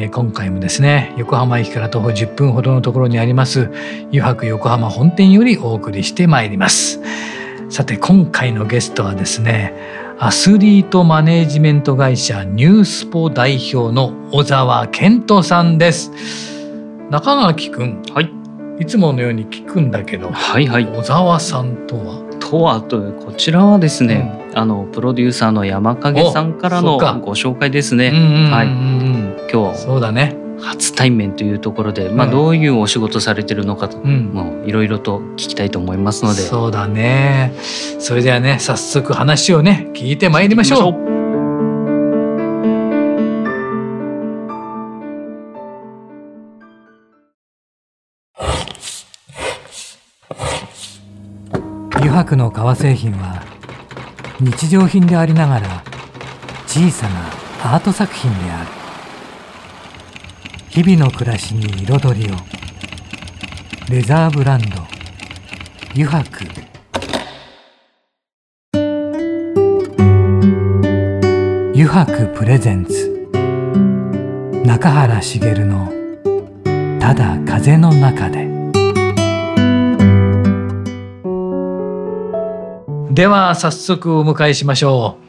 えー、今回もですね横浜駅から徒歩10分ほどのところにあります湯泊横浜本店よりお送りしてまいります。さて今回のゲストはですねアスリートマネジメント会社ニュースポ代表の小沢健人さんです。中垣くん、はい、いつものように聞くんだけど、はいはい、小沢さんとは？とはとこちらはですね、うん、あのプロデューサーの山影さんからのご紹介ですね。はい、今日そうだね。初対面というところで、まあ、どういうお仕事されてるのかと、うん、もういろいろと聞きたいと思いますので。そうだね。それではね早速話をね聞いてまいりましょう。油白の革製品は日常品でありながら小さなアート作品である日々の暮らしに彩りを。レザーブランド。油白油白プレゼンツ。中原茂の「ただ風の中で」では早速お迎えしましょう。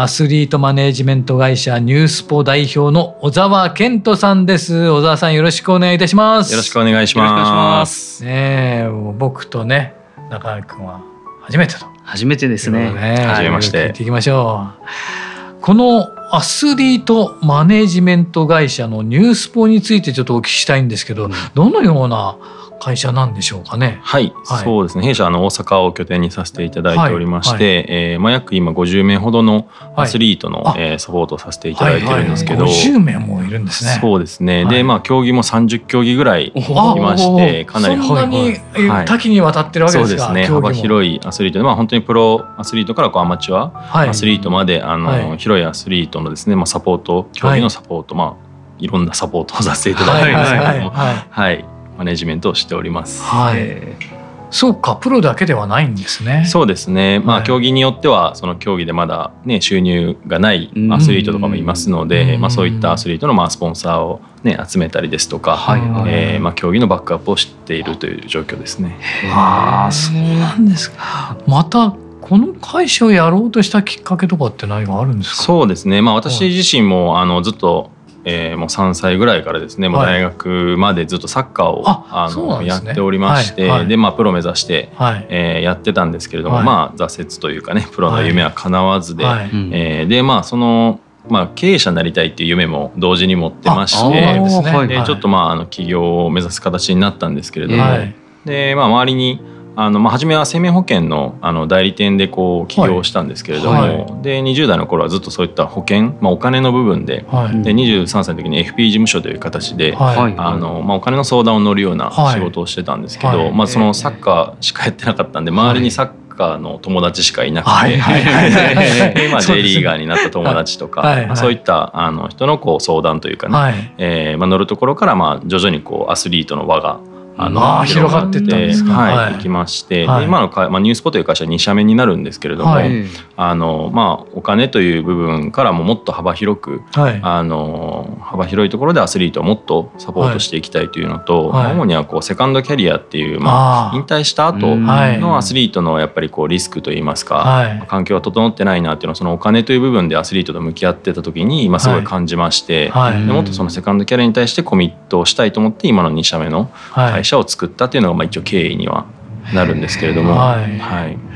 アスリートマネジメント会社ニュースポ代表の小沢健人さんです。小沢さんよろしくお願いいたします。よろしくお願いします。ね僕とね中川君は初めてと。初めてですね。ね初めまして。聞いていきましょう。このアスリートマネジメント会社のニュースポについてちょっとお聞きしたいんですけど、うん、どのような会社なんでしょうかね。はい、はい、そうですね。弊社あの大阪を拠点にさせていただいておりまして、はい。はい、えー、まあ約今50名ほどのアスリートの、はい、えー、サポートをさせていただいてるんですけど、はいはい、50名もいるんですね。そうですね。で、まあ競技も30競技ぐらいいまして、かなり。そんなに多岐にわたってるわけですか。そうですね。幅広いアスリート。で、まあ本当にプロアスリートからこうアマチュアアスリートまであの、広いアスリートのですね、まあサポート競技のサポート、まあいろんなサポートをさせていただいてますけども、はいマネジメントをしております。はい、そうかプロだけではないんですね。そうですね。まあ、競技によってはその競技でまだね収入がないアスリートとかもいますので、うん、まあそういったアスリートのまあスポンサーをね集めたりですとか、はいはい、えー、まあ競技のバックアップをしているという状況ですね。ああそうなんですか。またこの会社をやろうとしたきっかけとかって何かあるんですか？そうですね。まあ私自身もあのずっとえー、もう3歳ぐらいからですね、もう大学までずっとサッカーをあの、ね、やっておりまして、でまあプロ目指して、はい、えー、やってたんですけれども、まあ挫折というかねプロの夢は叶わずで、はい、えー、でまあそのまあ、経営者になりたいっていう夢も同時に持ってましてで、ちょっとまああの起業を目指す形になったんですけれども、でまあ、周りにあのまあ、初めは生命保険のあの代理店でこう起業したんですけれども、はい。はい、で20代の頃はずっとそういった保険、まあ、お金の部分で,、はい、で23歳の時に FP 事務所という形で、はい、あのまあ、お金の相談を乗るような仕事をしてたんですけど、まあ、そのサッカーしかやってなかったんで周りにサッカーの友達しかいなくて、今 J リーガーになった友達とか、そういったあの人のこう相談というかね、はい、えー、まあ、乗るところからまあ徐々にこうアスリートの輪があの広がってい、きまして、はい、で今のか、まあ、ニュースポという会社は2社目になるんですけれども、はい、あのまあ、お金という部分からももっと幅広く、はい、あの幅広いところでアスリートをもっとサポートしていきたいというのと、はい、主にはこうセカンドキャリアっていう、まあ、引退した後のアスリートのやっぱりこうリスクといいますか、環境が整ってないなっていうのはそのお金という部分でアスリートと向き合ってた時に今すごい感じまして、でもっとそのセカンドキャリアに対してコミットをしたいと思って今の2社目の会社を作ったっていうのがまあ一応経緯にはなるんですけれども。はい、はい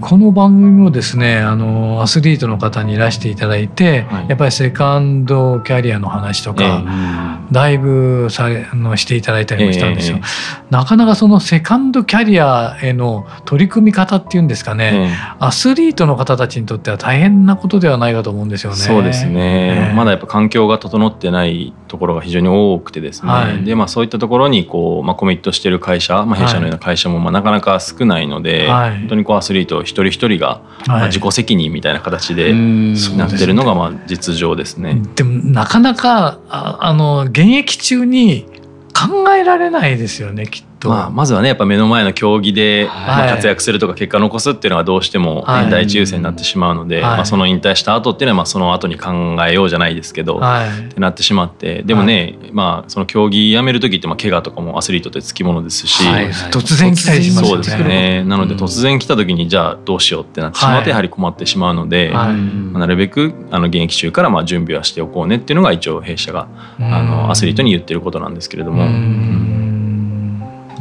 この番組もですねあのアスリートの方にいらしていただいて、はい、やっぱりセカンドキャリアの話とか、えー、だいぶされあのしていただいたりもしたんですよ、えー、なかなかそのセカンドキャリアへの取り組み方っていうんですかね、えー、アスリートの方たちにとっては大変なことではないかと思うんですよね。そうですね、まだやっぱ環境が整ってないところが非常に多くてですね、はい、でまあそういったところにこう、まあ、コミットしてる会社、まあ、弊社のような会社もまあなかなか少ないので、はい、本当にこうアスリート一人一人が、まあ、自己責任みたいな形でなってるのがまあ実情ですね。でもなかなかああの現役中に考えられないですよねきっと。まあ、まずはねやっぱ目の前の競技で、まあ、活躍するとか結果残すっていうのはどうしても第一優先になってしまうので、はい、まあ、その引退した後っていうのはまあその後に考えようじゃないですけど、はい、ってなってしまってでもね、はい、まあ、その競技やめる時ってまあ怪我とかもアスリートってつきものですし、突然来たりしますよね。そうですね。なので突然来た時にじゃあどうしようってなってしまってやはり困ってしまうので、まあ、なるべくあの現役中からまあ準備はしておこうねっていうのが一応弊社があのアスリートに言ってることなんですけれども。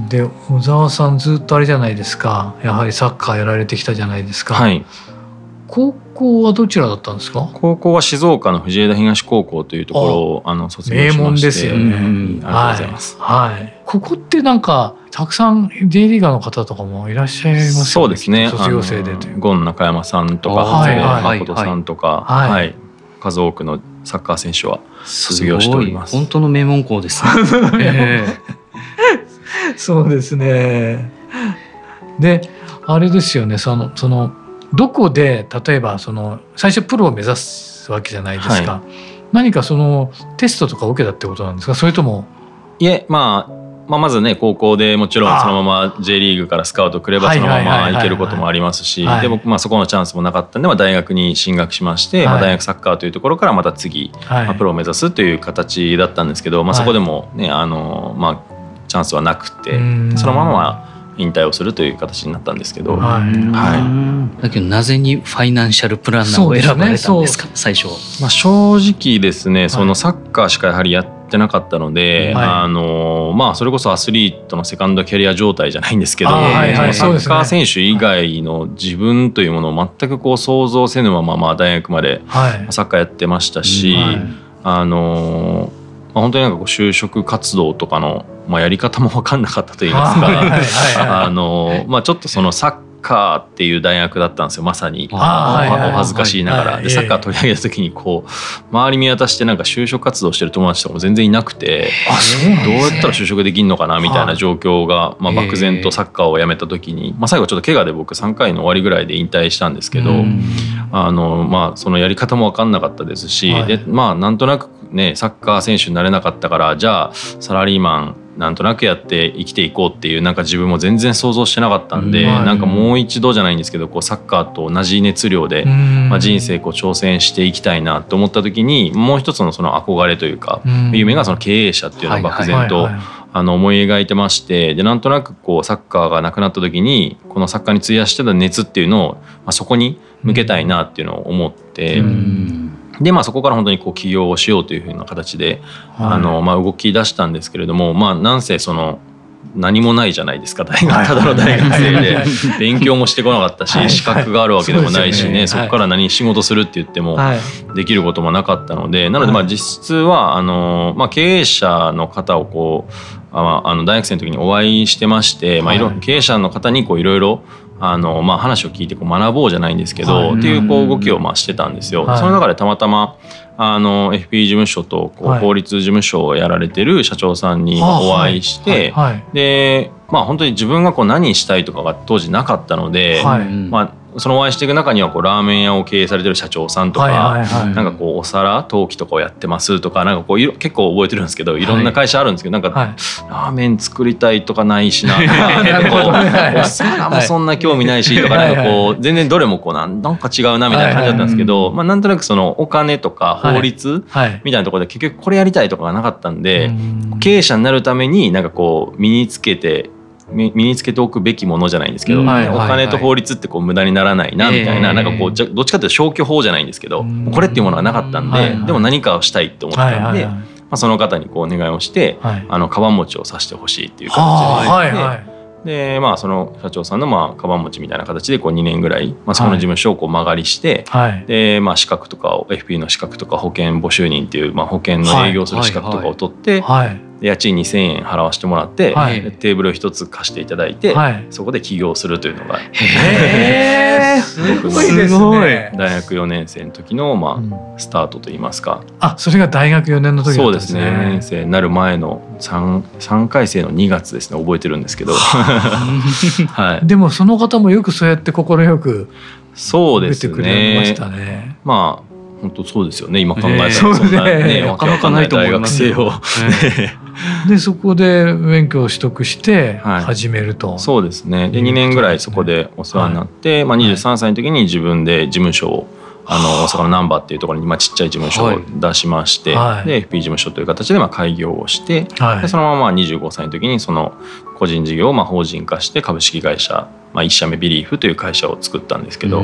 で小沢さんずっとあれじゃないですか。やはりサッカーやられてきたじゃないですか。はい、高校はどちらだったんですか？高校は静岡の藤枝東高校というところをあの卒業しまして。名門ですよね、ありがとうございます、はい、はい、ここってなんかたくさん J リーガーの方とかもいらっしゃいますよね。そうですね。卒業生でというゴン中山さんとか長谷誠さんとか、はい、はい、数多くのサッカー選手は卒業しております。本当の名門校ですね、えー そうですね。であれですよね。そのそのどこで例えばその最初プロを目指すわけじゃないですか、はい、何かそのテストとか受けたってことなんですか？それとも。いえまあまあ、まずね高校でもちろんそのまま J リーグからスカウトくればそのまま行けることもありますし。で僕まあそこのチャンスもなかったんでまあ大学に進学しまして、まあ、大学サッカーというところからまた次、まあ、プロを目指すという形だったんですけど、まあ、そこでもねあのまあチャンスはなくてそのまま引退をするという形になったんですけど、はい、はい、だけどなぜにファイナンシャルプランナーを選ばれたんですか、ね、最初は。まあ、正直ですねそのサッカーしかやはりやってなかったので、はい、あのまあ、それこそアスリートのセカンドキャリア状態じゃないんですけど、はいはい、サッカー選手以外の自分というものを全くこう想像せぬまま、まあ、大学までサッカーやってましたし、あのまあ、本当になんかこう就職活動とかの、まあ、やり方も分かんなかったといいますか。あの、まあ、ちょっとそのサッカーっていう大学だったんですよまさに。お恥ずかしいながら、でサッカー取り上げた時にこう周り見渡してなんか就職活動してる友達とかも全然いなくてどうやったら就職できるのかなみたいな状況が、まあ、漠然とサッカーをやめた時に、まあ、最後ちょっと怪我で僕3回の終わりぐらいで引退したんですけどあの、まあ、そのやり方も分かんなかったですし、でまあなんとなくねサッカー選手になれなかったからじゃあサラリーマンなんとなくやって生きていこうっていうなんか自分も全然想像してなかったんで、うん、なんかもう一度じゃないんですけどこうサッカーと同じ熱量で、まあ、人生こう挑戦していきたいなと思った時にもう一つのその憧れというか、夢がその経営者っていうのを漠然と。あの思い描いてましてでなんとなくこうサッカーがなくなった時にこのサッカーに費やしてた熱っていうのを、まあ、そこに向けたいなっていうのを思って。うんでまあそこから本当にこう起業をしようというふうな形で、はい、あのまあ、動き出したんですけれどもまあなんせその何もないじゃないですか大学ただの大学生で。勉強もしてこなかったし資格があるわけでもないしね。そこから何仕事するって言ってもできることもなかったのでなのでまあ実質はあの、まあ、経営者の方をこうあの大学生の時にお会いしてまして、まあ、いろ経営者の方にこういろいろあのまあ、話を聞いてこう学ぼうじゃないんですけど、はい、っていうこう動きをまあしてたんですよ。はい、その中でたまたまあの FP 事務所とこう法律事務所をやられてる社長さんにお会いして、でまあ本当に自分がこう何したいとかが当時なかったので、まあそのお会いしていく中にはこうラーメン屋を経営されてる社長さんとか、はいはいはい、なんかこうお皿陶器とかをやってますとかなんかこう結構覚えてるんですけどい。ろんな会社あるんですけど、はい、なんか、ラーメン作りたいとかないしなとか お皿もそんな興味ないしとかなんかこう全然どれもこうなんなんか違うなみたいな感じだったんですけど、まあ、なんとなくそのお金とか法律みたいなところで結局これやりたいとかがなかったんで、経営者になるためになんかこう身につけて身につけておくべきものじゃないんですけど、お金と法律ってこう無駄にならないなみたいな,、なんかこうどっちかというと消去法じゃないんですけど、これっていうものはなかったんで、でも何かをしたいって思ったんで、まあ、その方にこうお願いをして、あのカバン持ちをさしてほしいっていう形で、でまあその社長さんのまあカバン持ちみたいな形でこう2年ぐらい、まあ、そこの事務所をこう間借りして、はい、でまあ資格とかを FP の資格とか保険募集人っていうまあ保険の営業する資格とかを取って、はい。はい家賃2,000円払わせてもらって、はい、テーブルを1つ貸していただいて、はい、そこで起業するというのがへ すごいですね。大学4年生の時の、まあ、スタートといいますか。あそれが大学4年の時そうですね。4年生になる前の 3, 3回生の2月ですね覚えてるんですけど、はい、でもその方もよくそうやって快くそうですね。まあ本当そうですよね。今考えたらそんなね、なかなかない大学生を、でそこで免許を取得して始めると、はい、そうですね。で2年ぐらいそこでお世話になって、はい、まあ、23歳の時に自分で事務所をあの大阪の難波っていうところに、まあ、ちっちゃい事務所を出しまして、はい、で FP 事務所という形でまあ開業をして、はい、でそのまま25歳の時にその個人事業をまあ法人化して株式会社、まあ、1社目ビリーフという会社を作ったんですけど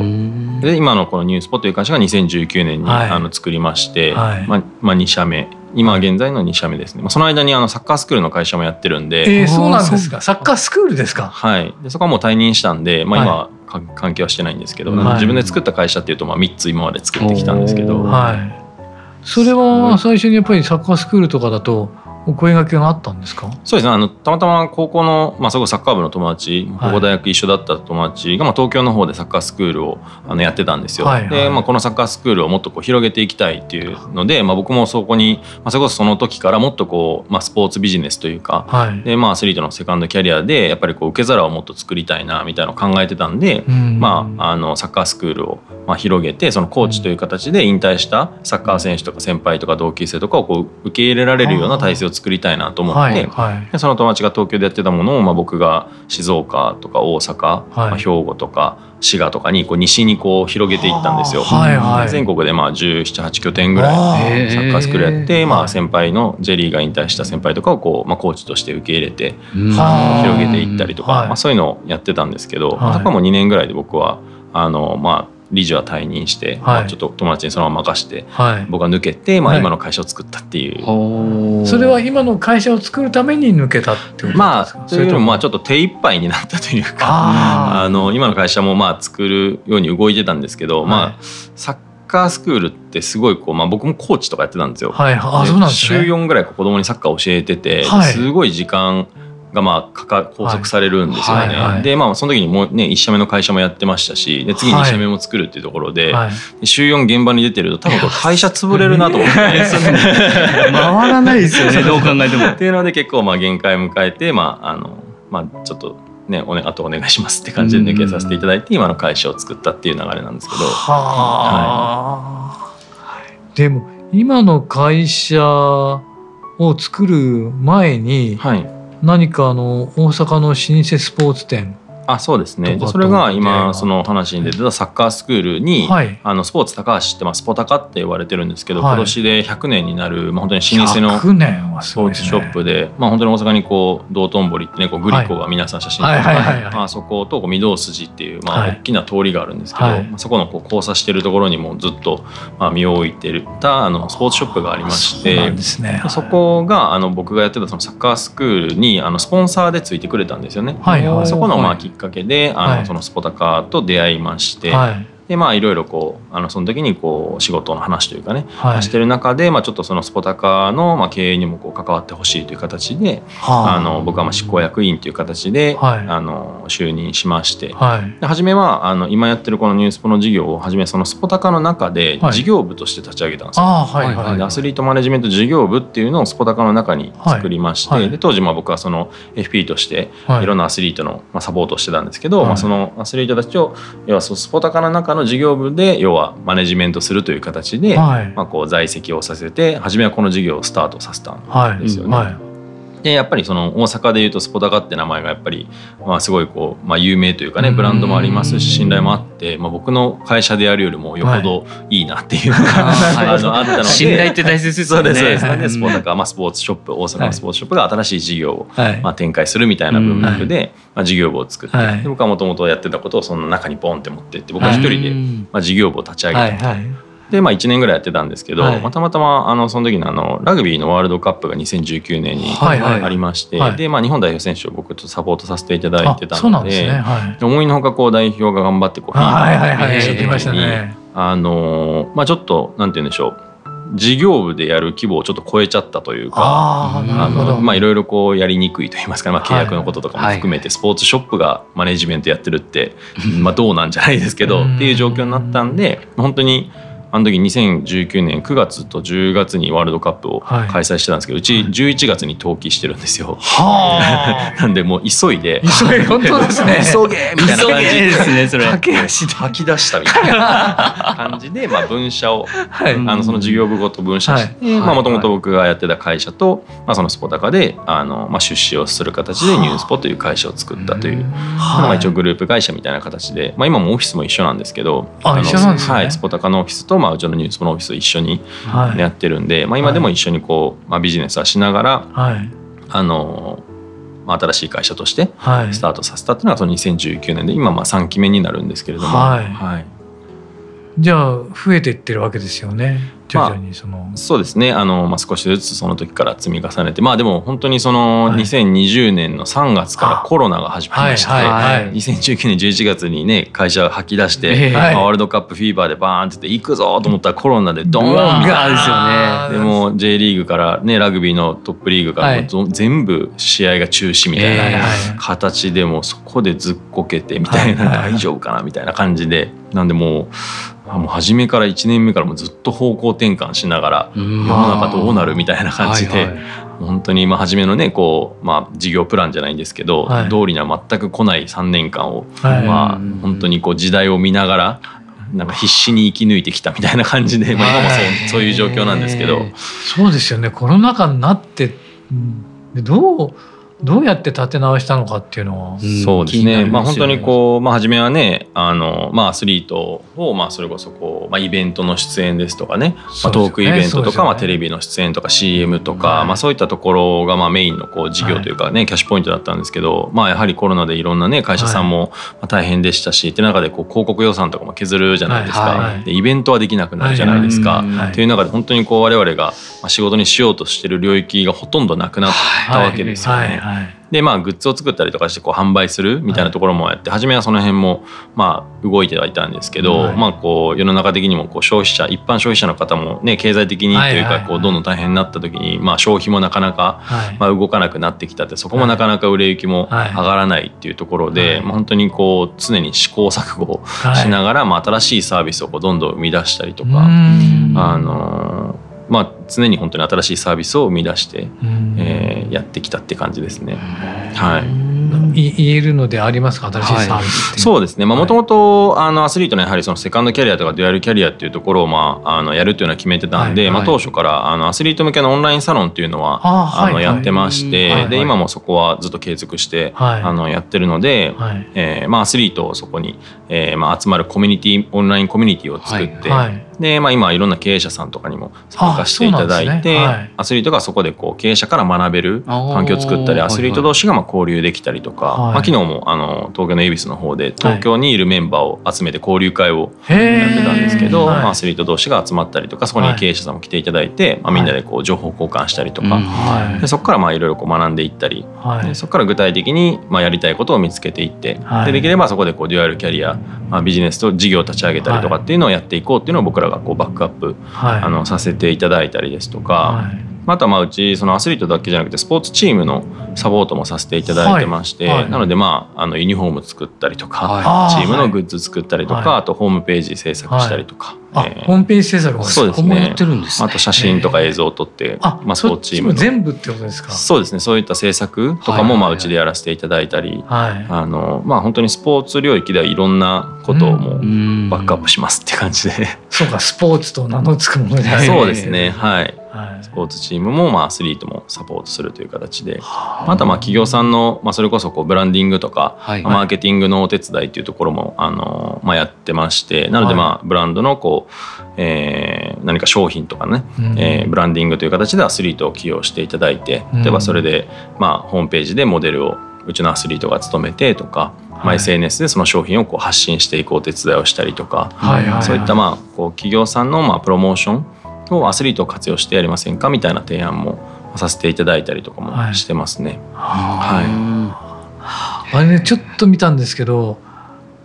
で今のこのニュースポという会社が2019年に、あの作りまして、まあまあ、2社目今現在の2社目ですね、まあ、その間にあのサッカースクールの会社もやってるんで、えー、そうなんですか？サッカースクールですか？はい。でそこはもう退任したんで、まあ、今、関係はしてないんですけど、はい、自分で作った会社っていうとまあ3つ今まで作ってきたんですけど、はい、それは最初にやっぱりサッカースクールとかだとお声掛けがあったんですか？そうですね。あのたまたま高校の、まあ、そこサッカー部の友達高校大学一緒だった友達が、まあ、東京の方でサッカースクールをあのやってたんですよ。はいはい、で、まあ、このサッカースクールをもっとこう広げていきたいっていうので、まあ、僕もそこに、まあ、それこそその時からもっとこう、まあ、スポーツビジネスというか、はい、でまあ、アスリートのセカンドキャリアでやっぱりこう受け皿をもっと作りたいなみたいなのを考えてたんで、ん。まあ、あのサッカースクールをまあ広げてそのコーチという形で引退したサッカー選手とか先輩とか同級生とかをこう受け入れられるような体制を作りたいなと思って。って、はいはい、その友達が東京でやってたものを、まあ、僕が静岡とか大阪、はい。まあ、兵庫とか滋賀とかにこう西にこう広げていったんですよ。全国でまあ1718拠点ぐらいサッカースクールやって、まあ、先輩のジェリーが引退した先輩とかをこう、まあ、コーチとして受け入れて広げていったりとか、まあ、そういうのをやってたんですけど、はい、そこはもう2年ぐらいで僕はあのまあ理事は退任して、はい、まあ、ちょっと友達にそのまま任して、はい、僕は抜けて、まあ、今の会社を作ったっていう、はい、それは今の会社を作るために抜けたってことですか？まあそれともまあちょっと手一杯になったというかあの今の会社もまあ作るように動いてたんですけど、まあサッカースクールってすごいこう、まあ、僕もコーチとかやってたんですよ。はい、あそうなんですね、週4ぐらい子供にサッカー教えてて、すごい時間がまあかか拘束されるんですよね。はいはいはい、でまあその時にもうね1社目の会社もやってましたしで次2社目も作るっていうところで、はい、週4現場に出てると多分これ会社潰れるなと思って回らないですよねどう考えても。っていうので結構まあ限界迎えてまああのまあちょっと。ね、おね、あとお願いしますって感じで抜けさせていただいて今の会社を作ったっていう流れなんですけど。はあ、はい、でも今の会社を作る前に、はい、何かあの大阪の老舗スポーツ店。あそうですね。それが今その話に出てたサッカースクールに、はい、あのスポーツ高橋って、まあ、スポタカって言われてるんですけど、はい、今年で100年になる、まあ、本当に老舗のスポーツショップで、まあ、本当に大阪にこう道頓堀ってねこうグリコが皆さん写真撮ってまあそことこう御堂筋っていう、まあ、大きな通りがあるんですけど、はい、まあ、そこのこう交差してるところにもずっと、まあ、身を置いてたあのスポーツショップがありましてそ,、ね、そこがあの僕がやってたそのサッカースクールにあのスポンサーでついてくれたんですよね。はいはい、そこのまあきっかけであの、そのスポタカーと出会いまして、でまあいろいろこうあのその時にこう仕事の話というかね、はい、してる中で、まあ、ちょっとそのスポタカのまあ経営にもこう関わってほしいという形で、はあ、あの僕はまあ執行役員という形で、はい、あの就任しまして、はい、で初めはあの今やってるこのニュースポの事業を初めそのスポタカの中で事業部として立ち上げたんですよ。はいはい、アスリートマネジメント事業部っていうのをスポタカの中に作りまして、で当時まあ僕はその FP としてい。ろんなアスリートのまあサポートをしてたんですけど、まあ、そのアスリートたちを要はスポタカの中の事業部で要はマネジメントするという形で、はい、まあ、こう在籍をさせて初めはこの事業をスタートさせたんですよね。はい。うんでやっぱりその大阪でいうとスポタカって名前がやっぱりまあすごいこうまあ有名というかねブランドもありますし信頼もあってまあ僕の会社でやるよりもよほどい。いなっていうのが、はい、あのあったので。信頼って大切ですよね。そうですそうです。スポタカまあスポーツショップ大阪のスポーツショップが新しい事業をまあ展開するみたいな文脈でまあ事業部を作って、僕はもともとやってたことをその中にボンって持ってって僕は一人でまあ事業部を立ち上げたと。でまあ1年ぐらいやってたんですけど、はい、またまたまあのその時のあのラグビーのワールドカップが2019年にありまして、はいはい、でまあ、日本代表選手を僕とサポートさせていただいてたので、ねはい、思いのほかこう代表が頑張ってこうフィーバーをした時にあのまあちょっとなんて言うんでしょう。事業部でやる規模をちょっと超えちゃったというかあのまあいろいろこうやりにくいと言いますか、まあ、契約のこととかも含めてスポーツショップがマネジメントやってるって、まあどうなんじゃないですけどっていう状況になったんで本当に。あの時2019年9月と10月にワールドカップを開催してたんですけど、はい、うち11月に登記してるんですよ。はあ、なんでもう急いで。急い 本当ですね。急げみたいな感じですねそれ駆け足で吐き出したみたいな感じで、まあ、分社を、はい、あのその事業部ごと分社して、まあもともと僕がやってた会社と、まあ、そのスポタカであの、まあ、出資をする形でニュースポという会社を作ったという、まあ、一応グループ会社みたいな形で、まあ、今もオフィスも一緒なんですけどあ一緒なんですね、はい、スポタカのオフィスと、まあ、うちのニュースポのオフィス一緒にやってるんで、はい、まあ、今でも一緒にこう、まあ、ビジネスはしながら、はい、あのまあ、新しい会社としてスタートさせたっていうのがその2019年で今まあ3期目になるんですけれども、はい、はい、じゃあ増えていってるわけですよね。徐々にその、まあ、そうですね。あの、まあ、少しずつその時から積み重ねて。まあでも本当にその2020年の3月からコロナが始まりまして、はいはいはい、2019年11月にね会社が吐き出して、まあ、ワールドカップフィーバーでバーンってって行くぞと思ったらコロナでドーンみたいな。でも J リーグからねラグビーのトップリーグから全部試合が中止みたいな形でもそこでずっこけてみたいな大丈夫かなみたいな感じで。なんでもうもう初めから1年目からもずっと方向転換しながら世の中どうなるみたいな感じで、はいはい、本当にまあ初めのねこう、まあ、事業プランじゃないんですけど、はい、通りには全く来ない3年間を、はい、まあ、本当にこう時代を見ながらなんか必死に生き抜いてきたみたいな感じで、まあ、今もそうそういう状況なんですけど。そうですよね。コロナ禍になってどうどうやって立て直したのかっていうのは、そうですね、まあ、本当にこう、まあ、初めはねあの、まあ、アスリートを、まあ、それこそこう、まあ、イベントの出演ですとかね、まあ、トークイベントとか、ね、まあ、テレビの出演とか CM とか、はい、まあ、そういったところがまあメインのこう事業というかね、はい、キャッシュポイントだったんですけど、まあ、やはりコロナでいろんな、ね、会社さんも大変でしたし、はい、って中でこう広告予算とかも削るじゃないですか、でイベントはできなくなるじゃないですか。とい。う中で本当にこう我々が仕事にしようとしてる領域がほとんどなくなったわけですよね。でまあグッズを作ったりとかしてこう販売するみたいなところもやって、はい、初めはその辺もまあ動いてはいたんですけど、はい、まあこう世の中的にもこう消費者一般消費者の方もね経済的にというかこうどんどん大変になった時にまあ消費もなかなかまあ動かなくなってきたってそこもなかなか売れ行きも上がらないっていうところで、まあ、本当にこう常に試行錯誤しながらまあ新しいサービスをこうどんどん生み出したりとかあのまあ、常に本当に新しいサービスを生み出して、えー、やってきたって感じですね。はい、言えるのでありますか？新しいサービス、はい、そうですね。もともとアスリートのやはりそのセカンドキャリアとかデュアルキャリアっていうところを、まあ、あのやるっていうのは決めてたんで、はいはい、まあ、当初からあのアスリート向けのオンラインサロンっていうのはあのやってまして、はいはい、で今もそこはずっと継続して、はい、あのやってるので、はい、えー、まあ、アスリートをそこに、えーまあ、集まるコミュニティオンラインコミュニティを作って、はいで、まあ、今いろんな経営者さんとかにも参加していただいて、ね。はい、アスリートがそこでこう経営者から学べる環境を作ったりアスリート同士がまあ交流できたりとか、はい、まあ、昨日もあの東京の恵比寿の方で東京にいるメンバーを集めて交流会をやってたんですけど、まあ、アスリート同士が集まったりとかそこに経営者さんも来ていただいて、まあ、みんなでこう情報交換したりとか、でそこからまあいろいろこう学んでいったり、でそこから具体的にまあやりたいことを見つけていって、でできればそこでこうデュアルキャリア、まあ、ビジネスと事業を立ち上げたりとかっていうのをやっていこうっていうのを僕らがこうバックアップはい、あのさせていただいたりですとか、はい、あとはまあうちそのアスリートだけじゃなくてスポーツチームのサポートもさせていただいてまして、はい。はい、なのでまああのユニフォーム作ったりとか、はい、チームのグッズ作ったりとか、あとホームページ制作したりとか、えー、ホームページ制作そうですね。あと写真とか映像を撮って、まあ、スポーツチーム全部ってことですか？そうですね。そういった制作とかもまあうちでやらせていただいたり、あのまあ本当にスポーツ領域ではいろんなことをもうバックアップしますって感じで、そうかスポーツと名の付くものでそうですね。はいはい、スポーツチームもまあアスリートもサポートするという形で、はあ、またまあ企業さんの、まあ、それこそこうブランディングとか、はい、マーケティングのお手伝いっていうところもあの、まあ、やってましてなのでまあブランドのこう、えー、何か商品とかね、うん、えー、ブランディングという形でアスリートを起用していただいて例えばそれで、まあ、ホームページでモデルをうちのアスリートが勤めてとか、まあ、SNS でその商品をこう発信していこう手伝いをしたりとか、そういったまあこう企業さんのまあプロモーションをアスリートを活用してやりませんかみたいな提案もさせていただいたりとかもしてますね。はい、はい、あれねちょっと見たんですけど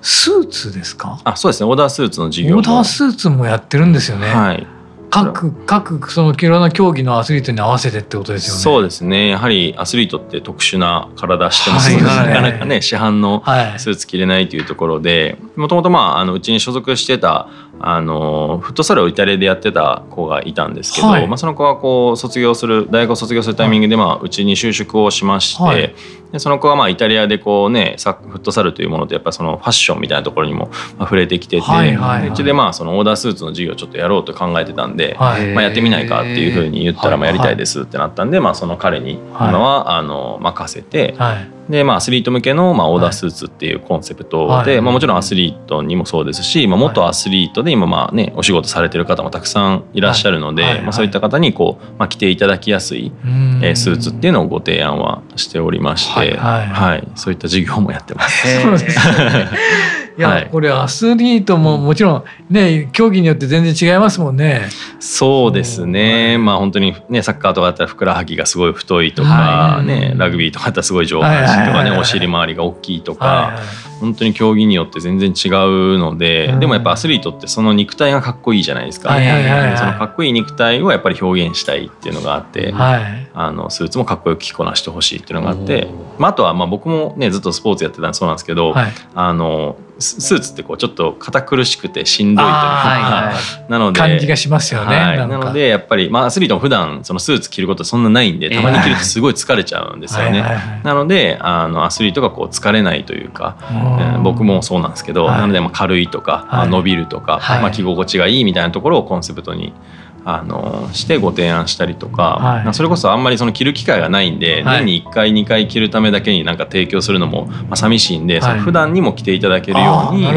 スーツですか？あそうですね。オーダースーツの事業オーダースーツもやってるんですよね。はい。各各そのいろんな競技のアスリートに合わせてってことですよね。そうですね。やはりアスリートって特殊な体してますので、はい、なかなかね市販のスーツ着れないというところで、もともとまああのうちに所属してたあのフットサルをイタリアでやってた子がいたんですけど、はい、まあその子がこう卒業する大学を卒業するタイミングでまあうちに就職をしまして。はい。でその子はまあイタリアでこうねフットサルというものでやっぱそのファッションみたいなところにも触れてきてて、はいはいはい、うちでまあそのオーダースーツの授業をちょっとやろうと考えてたんで、はい、まあ、やってみないかっていうふうに言ったらまあやりたいですってなったんで、まあ、その彼に今はあの任せて、はいで、まあ、アスリート向けの、まあ、オーダースーツっていうコンセプトで、はい、まあ、もちろんアスリートにもそうですし、まあ、元アスリートで今、まあね、お仕事されてる方もたくさんいらっしゃるので、はい、まあ、そういった方にこう、まあ、着ていただきやすい、えー、スーツっていうのをご提案はしておりまして、はい、はい、そういった事業もやってます。いや、はい、これアスリートももちろんね競技によって全然違いますもんね。そうですね。まあ本当にねサッカーとかだったらふくらはぎがすごい太いとか、はい、ねラグビーとかだったらすごい上半身とかねお尻周りが大きいとか、本当に競技によって全然違うので、うん、でもやっぱアスリートってその肉体がかっこいいじゃないですか。そのかっこいい肉体をやっぱり表現したいっていうのがあって、はい、あのスーツもかっこよく着こなしてほしいっていうのがあって、まああとはまあ僕もねずっとスポーツやってたんそうなんですけど、はい、あのスーツってこうちょっと堅苦しくてしんどいというか、はいはい、なので。感じがしますよね、はい、なのでやっぱり、まあ、アスリートも普段そのスーツ着ることそんなないんでたまに着るとすごい疲れちゃうんですよね、なのであのアスリートがこう疲れないというか、えー、僕もそうなんですけど、なのでまあ軽いとか、まあ、伸びるとか、まあ、着心地がいいみたいなところをコンセプトにあのしてご提案したりとか、はい、それこそあんまりその着る機会がないんで、はい、年に1回2回着るためだけになんか提供するのもまあ寂しいんで、はい、普段にも着ていただけるように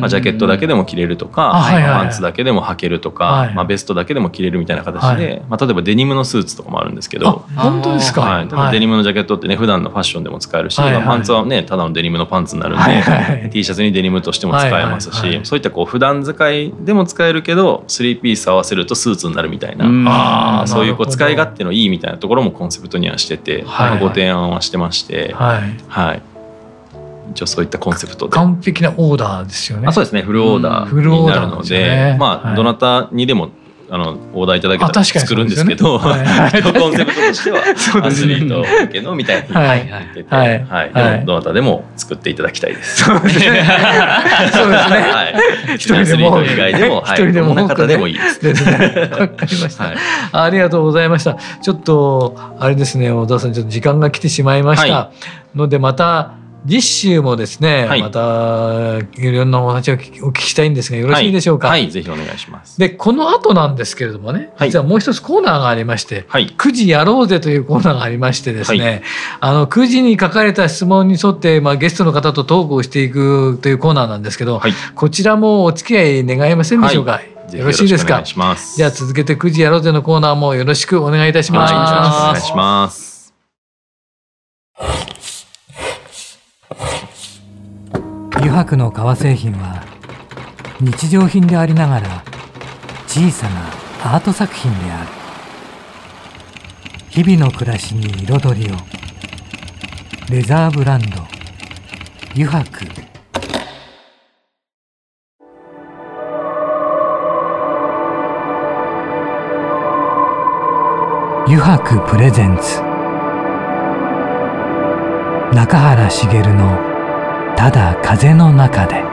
まあ、ジャケットだけでも着れるとか、パンツだけでも履けるとか、まあ、ベストだけでも着れるみたいな形で、まあ、例えばデニムのスーツとかもあるんですけど本当ですか、はい、デニムのジャケットってね普段のファッションでも使えるし、まあ、パンツはねただのデニムのパンツになるんで、はいはい、T シャツにデニムとしても使えますし、そういったこう普段使いでも使えるけどスリーピース合わせるとスーツになるみたいな。あそういうこう使い勝手のいいみたいなところもコンセプトにはしてて、はい。はい、ご提案はしてまして、はい、はい、一応そういったコンセプトで。完璧なオーダーですよね。あそうですね。フルオーダーになるのでね、まあ、はい、どなたにでもあのオーダーいただけたら作るんですけど、ねはい、コンセプトとしてはアスリート向けのみたいに言ってて、はいはいはい、どなたでも作っていただきたいです。そうですね。はい。一人でも以外でも、一人でも、どんな方でもいいです。わかりました、はい。ありがとうございました。ちょっとあれですね、小田さんちょっと時間が来てしまいました、のでまた。実習もですね、はい、またいろんなお話をお聞きしたいんですがよろしいでしょうか、はい、はい、ぜひお願いします。でこの後なんですけれどもね、実はもう一つコーナーがありまして「はい、9時やろうぜ」というコーナーがありましてですね、あの9時に書かれた質問に沿って、まあ、ゲストの方とトークをしていくというコーナーなんですけど、こちらもお付き合い願えませんでしょうか、よろしいですか？じゃあ続けて9時やろうぜのコーナーもよろしくお願いいたします。お願いします油白の革製品は日常品でありながら小さなアート作品である。日々の暮らしに彩りを。レザーブランド。油白。油白プレゼンツ。中原茂のただ風の中で。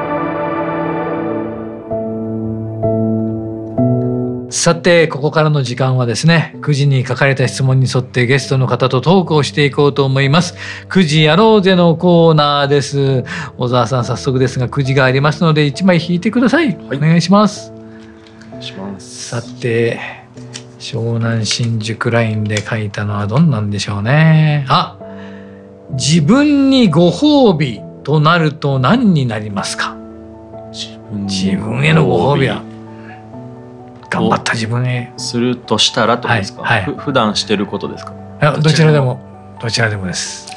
さてここからの時間はですね9時に書かれた質問に沿ってゲストの方とトークをしていこうと思います。9時やろうぜのコーナーです。小沢さん早速ですが9時がありますので1枚引いてください、はい、お願いします。お願いします。さて湘南新宿ラインで書いたのはどんなんでしょうね。あ自分にご褒美となると何になりますか？自分へのご褒美は。頑張った自分へ。するとしたらとですか、はいはい、普段してることですか？どちらでもどちらでもです。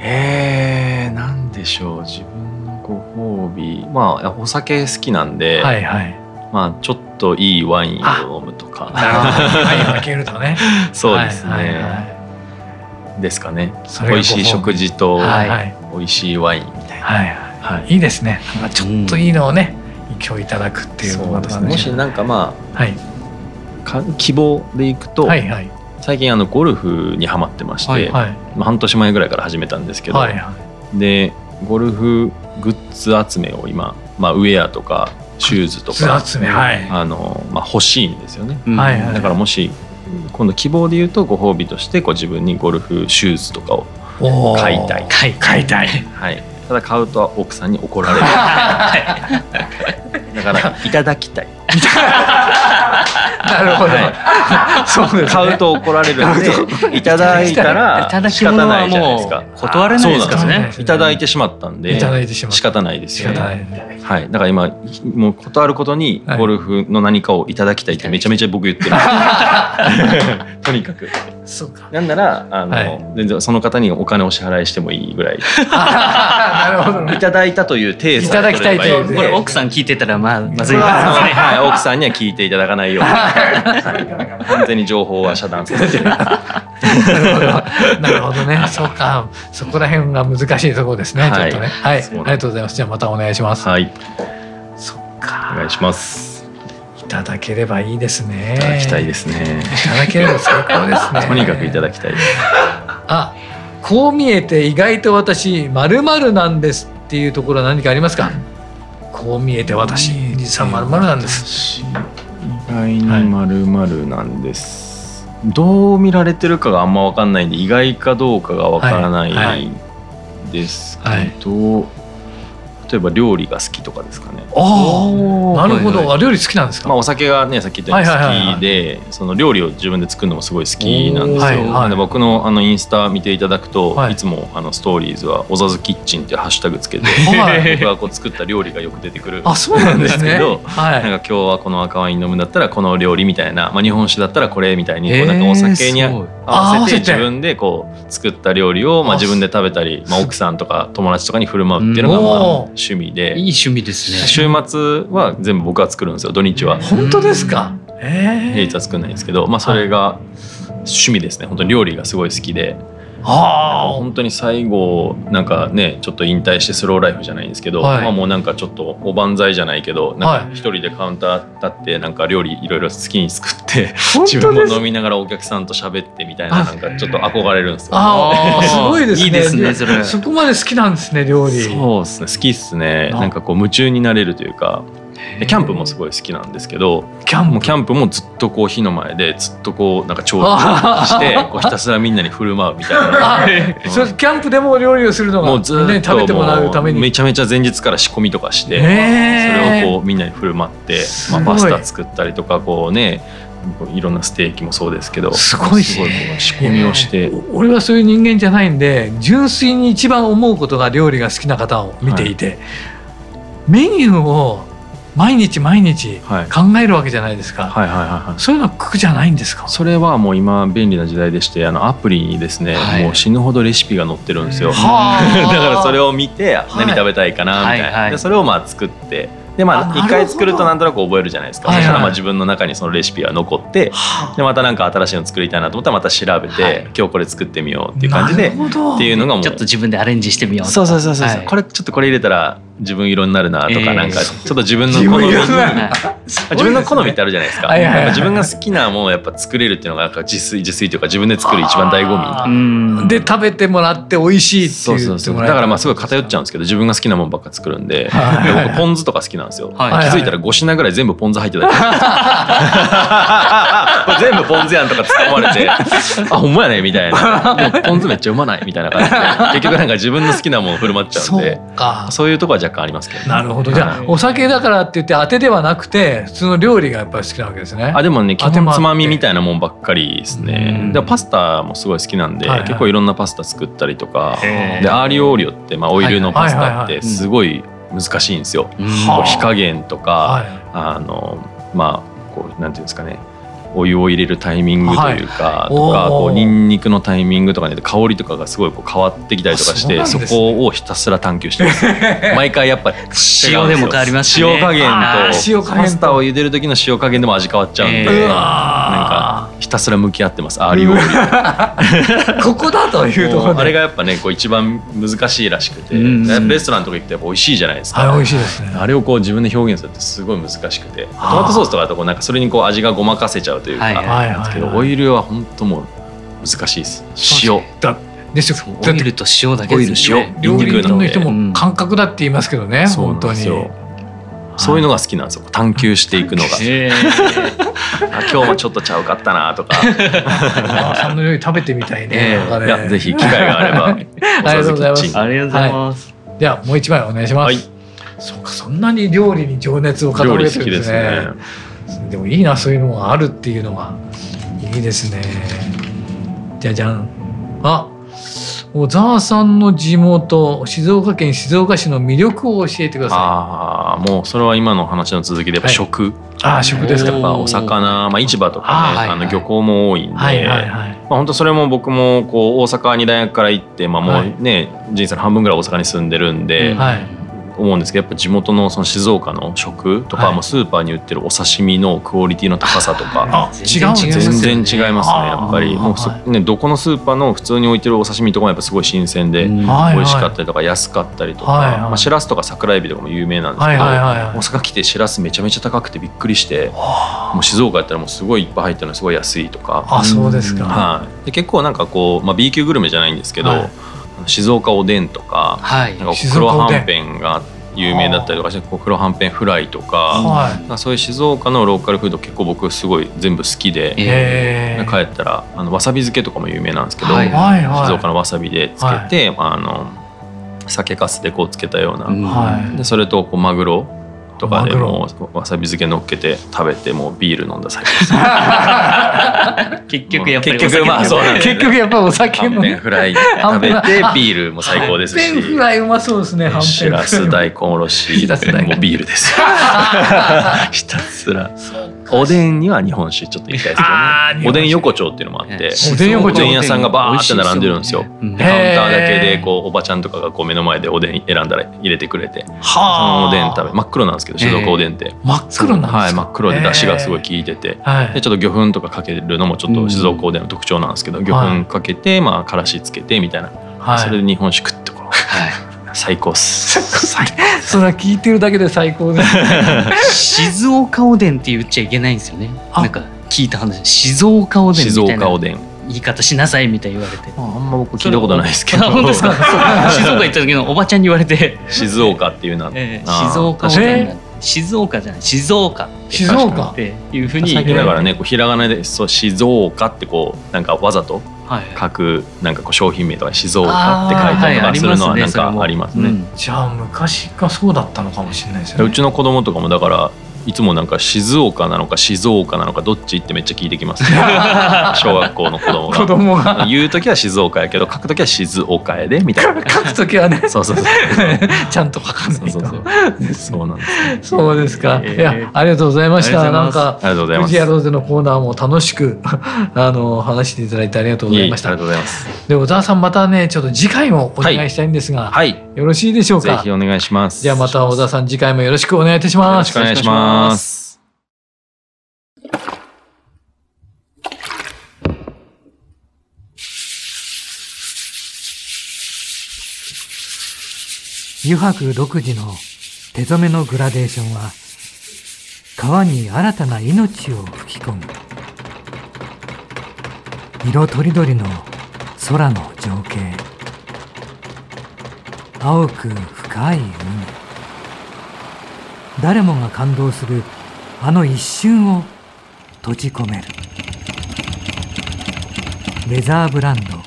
えー、なんでしょう。自分のご褒美。まあお酒好きなんで、はいはい、まあちょっといいワインを飲むとか。ワイン開けるとね。そうですね。はいはいはい。ですかね。美。味しい食事と美味しいワインみたいな、はいはい、い。いですね。ちょっといいのをね、今日いただくっていうことですね。もしなんかまあ、はい、か希望でいくと、はいはい、最近あのゴルフにはまってまして、はいはい、まあ、半年前ぐらいから始めたんですけど、はいはい、でゴルフグッズ集めを今、まあ、ウェアとかシューズとか集め、はい、あのまあ、欲しいんですよね、はいはい、だからもし今度希望で言うとご褒美としてこう自分にゴルフシューズとかを買いたい。買いたい、はい、ただ買うと奥さんに怒られる。だからいただきたい。なるほど、はい、そうです、ね、買うと怒られるんでいただいたら仕方ないじゃないですか。断れないですからね。いただいてしまったんでいただいてしまった。仕方ないですよね。はい。だから今もう断ることにゴルフの何かをいただきたいってめちゃめちゃ僕言ってる とにかくそうか。なんならあの、はい、全然その方にお金を支払いしてもいいぐらい。なるほど、ね、いただいたという体いただきたいという。これ奥さん聞いてたらまあまずいですね、はい、奥さんには聞いていただかないように、はい、完全に情報は遮断させて。なるほど。なるほどね。そうか。そこら辺が難しいところですね、はい、ちょっとね。はい、ありがとうございます。じゃあまたお願いします。はい。そっか。お願いします。いただければいいですね。いただきたいですね。いただければ最高ですね。とにかくいただきたいあこう見えて意外と私まるまるなんですっていうところは何かありますか？こう見えて私実はまるまるなんです。意外にまるまるなんです、はい、どう見られてるかがあんま分かんないんで意外かどうかが分からないですけど、はいはい例えば料理が好きとかですかね。ああ、なるほど、はいはい、料理好きなんですか？まあお酒がねさっき言ったように好きで、その料理を自分で作るのもすごい好きなんですよ。はいはい、で僕のあのインスタ見ていただくと、はい、いつもあのストーリーズはおざずキッチンっていうハッシュタグつけて、はい、僕がこう作った料理がよく出てくる。あそうなんですけど、はい、なんか今日はこの赤ワイン飲むんだったらこの料理みたいな、まあ日本酒だったらこれみたいにこうなんかお酒に合わせて自分でこう作った料理をまあ自分で食べたり、まあ奥さんとか友達とかに振る舞うっていうのがまあ趣味で。いい趣味ですね。週末は全部僕が作るんですよ土日は。本当ですか？平日は作んないんですけどまあそれが趣味ですね。本当に料理がすごい好きではあ、本当に最後なんかねちょっと引退してスローライフじゃないんですけど、はい、まあ、もうなんかちょっとおばんざいじゃないけどなんか一人でカウンター立ってなんか料理いろいろ好きに作って自分も飲みながらお客さんと喋ってみたいななんかちょっと憧れるんですよ、あ すごいですね。いいですねそれ。そこまで好きなんですね料理。そうですね好きっすね。なんかこう夢中になれるというかキャンプもすごい好きなんですけどキャンプ？キャンプもずっとこう火の前でずっとこうなんか調理 してこうひたすらみんなに振る舞うみたいな、うん、それキャンプでも料理をするのがもうずっと、ね、食べてもらうために。めちゃめちゃ前日から仕込みとかしてそれをこうみんなに振る舞って、まあ、パスタ作ったりとかこうねいろんなステーキもそうですけどすごいすごい仕込みをして、俺はそういう人間じゃないんで純粋に一番思うことが料理が好きな方を見ていて、はい、メニューを毎日毎日考えるわけじゃないですか、はいはいはいはい、そういうの苦じゃないんですか？それはもう今便利な時代でしてあのアプリにですね、はい、もう死ぬほどレシピが載ってるんですよ、だからそれを見て何食べたいかなみたいな、はいはい、でそれをまあ作ってでまあ一回作るとなんとなく覚えるじゃないですか、そしたらまあ自分の中にそのレシピが残って、でまたなんか新しいの作りたいなと思ったらまた調べて、今日これ作ってみようっていう感じでっていうのがもう。ちょっと自分でアレンジしてみようそうそうそうそう、これちょっとこれ入れたら自分色になるなとか、なんかちょっと自分の好み。自分の好みってあるじゃないですか、自分が好きなものをやっぱ作れるっていうのがなんか自炊自炊というか自分で作る一番醍醐味。で食べてもらって美味しいってそうそうそう。だからまあすごい偏っちゃうんですけど自分が好きなものばっか作るんで僕ポン酢とか好きなんですよ、気づいたら5品ぐらい全部ポン酢入ってたり 全部ポン酢やんとか突っ込まれてあほんまやねみたいな。ポン酢めっちゃうまないみたいな感じで。結局なんか自分の好きなもの振る舞っちゃうんで。そういうとこは若干ありますけど、ね、なるほど。じゃあ、お酒だからって言って当てではなくて普通の料理がやっぱり好きなわけですね。あでもね基本つまみみたいなもんばっかりですね。でパスタもすごい好きなんで、はいはい、結構いろんなパスタ作ったりとかでアーリオオーリオって、まあ、オイルのパスタってすごい難しいんですよ、火加減とか、はい、あのまあこうなんていうんですかねお湯を入れるタイミングというか、はい、とかこうニンニクのタイミングとかね香りとかがすごいこう変わってきたりとかしてそ、ね,、こをひたすら探求してます。毎回やっぱ塩でも変わります、ね、塩加減と塩加減パスタを茹でる時の塩加減でも味変わっちゃうんで、えー、なんかひたすら向き合ってます。アーリーオーリ ここだというところあれがやっぱねこう一番難しいらしくて、レストランとか行ってやっぱ美味しいじゃないですか、はい、美味しいですね。あれをこう自分で表現するってすごい難しくて。トマトソースとかだとこうなんかそれにこう味がごまかせちゃうというか、はいはいはい。ですけどオイルは本当もう難しいです。塩だですよ。オイルと塩だけですね。料理人の人も感覚だって言いますけどね、うん、本当にそういうのが好きなんですよ。探求していくのが、今日もちょっとちゃうかったなとか。さんの料理食べてみたいね、えー、いやぜひ機会があれば。ありがとうございます。ありがとうございます、はい、ではもう一枚お願いします、はい、そうかそんなに料理に情熱を傾けてるんですね。ですね。でもいいなそういうのがあるっていうのが。いいですね。じゃじゃん。あ小沢さんの地元静岡県静岡市の魅力を教えてください。ああもうそれは今の話の続きでやっぱ食、はい、あ食ですか。やっぱお魚、まあ、市場とかねあ、はいはい、あの漁港も多いんで、はいはいはい。まあ、本当それも僕もこう大阪に大学から行って、まあ、もうね、はい、人生の半分ぐらい大阪に住んでるんで、はい思うんですけどやっぱ地元のその静岡の食とか、もスーパーに売ってるお刺身のクオリティの高さとか、違う全然違いますねやっぱり。もうねどこのスーパーの普通に置いてるお刺身とかもやっぱすごい新鮮で美味しかったりとか安かったりとか、まあ、しらすとか桜えびとかも有名なんですけど、大阪来てしらすめちゃめちゃ高くてびっくりしてもう静岡やったらもうすごいいっぱい入ってるのすごい安いとか。あそうですか、はい、で結構なんかこう、まあ、B 級グルメじゃないんですけど、静岡おでんとか,、はい、なんか黒はんぺんが。有名だったりとかして黒はんぺんフライとか、はい、そういう静岡のローカルフード結構僕すごい全部好きで、えー、帰ったらあのわさび漬けとかも有名なんですけど、はい。はいはい、静岡のわさびでつけて、はい、あの酒かすでこうつけたような、はい、でそれとこうマグロとかでもわさび漬け乗っけて食べてもビール飲んだ最高結局やっぱり結局まあそう結局やっぱお酒のフライ食べてビールも最高ですし。フライうまそうですねしらす大根おろしもうビールです。ひたすらおでんには日本酒ちょっと行きたいですけどねおでん横丁っていうのもあっておでん横丁屋さんがバーって並んでるんですよ。カウンターだけでこうおばちゃんとかがこう目の前でおでん選んだら入れてくれてそのおでん食べ真っ黒なんですけど静岡おでんって。真っ黒なんですはい真っ黒で出汁がすごい効いてて。でちょっと魚粉とかかけるのもちょっと静岡おでんの特徴なんですけど魚粉かけてまあからしつけてみたいな。それで日本酒食ってこう最高っす。それは聞いてるだけで最高です。静岡おでんって言っちゃいけないんですよね。なんか聞いた話。静岡おでんみたいな静岡おでん。言い方しなさいみたいに言われてあんま僕聞いたことないですけど。本当ですか？静岡行った時のおばちゃんに言われて。静岡っていうのは、えー、静岡おでん静岡じゃない。静岡。静岡？っていうふうに。だからねこうひらがなでそう静岡ってこうなんかわざと書くなんかこう商品名とか静岡って書いたりとかするのはなんかありますね。じゃあ昔がそうだったのかもしれないですよね。うちの子供とかもだからいつもなんか静岡なのか静岡なのかどっちってめっちゃ聞いてきます、ね、小学校の子供が。子供が。言う時は静岡やけど書く時は静岡やでみたいな。書く時はね。そうそうそう。ちゃんと書かないと。そうそうそう。なんです、そうですか、いやありがとうございました。なんかありがとうございます。藤谷ローゼのコーナーも楽しくあの話していただいてありがとうございました。ありがとうございます。で小沢さんまたねちょっと次回もお願いしたいんですが、はい、よろしいでしょうか？ぜひお願いします。じゃあまた小沢さん次回もよろしくお願いいたします。よろしくお願いします油白独自の手染めのグラデーションは川に新たな命を吹き込む。色とりどりの空の情景。青く深い海。誰もが感動するあの一瞬を閉じ込める。レザーブランド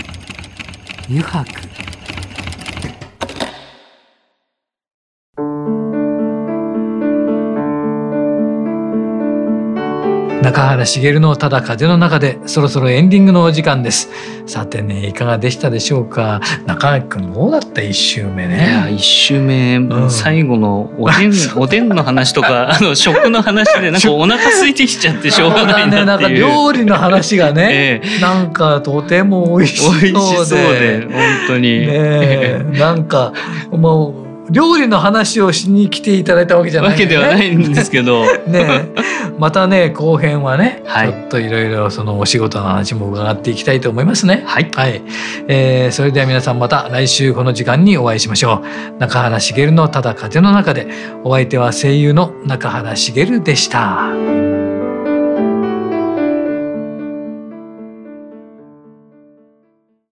油白中原茂のただ風の中でそろそろエンディングのお時間です。さてねいかがでしたでしょうか？中垣君どうだった一周目ね？いや一周目、うん、最後のおでん おでんの話とか あの食の話でなんかお腹空いてきちゃってしょうがないなっていう、ね、なんか料理の話がね、ええ、なんかとても美味しそうで。美味しそうで本当に、ね、なんかもう料理の話をしに来ていただいたわけじゃない、ね、わけではないんですけど。ねまたね後編はね、はい、ちょっといろいろそのお仕事の話も伺っていきたいと思いますね。はい、はい、えー、それでは皆さんまた来週この時間にお会いしましょう。中原茂のただ風の中でお相手は声優の中原茂でした。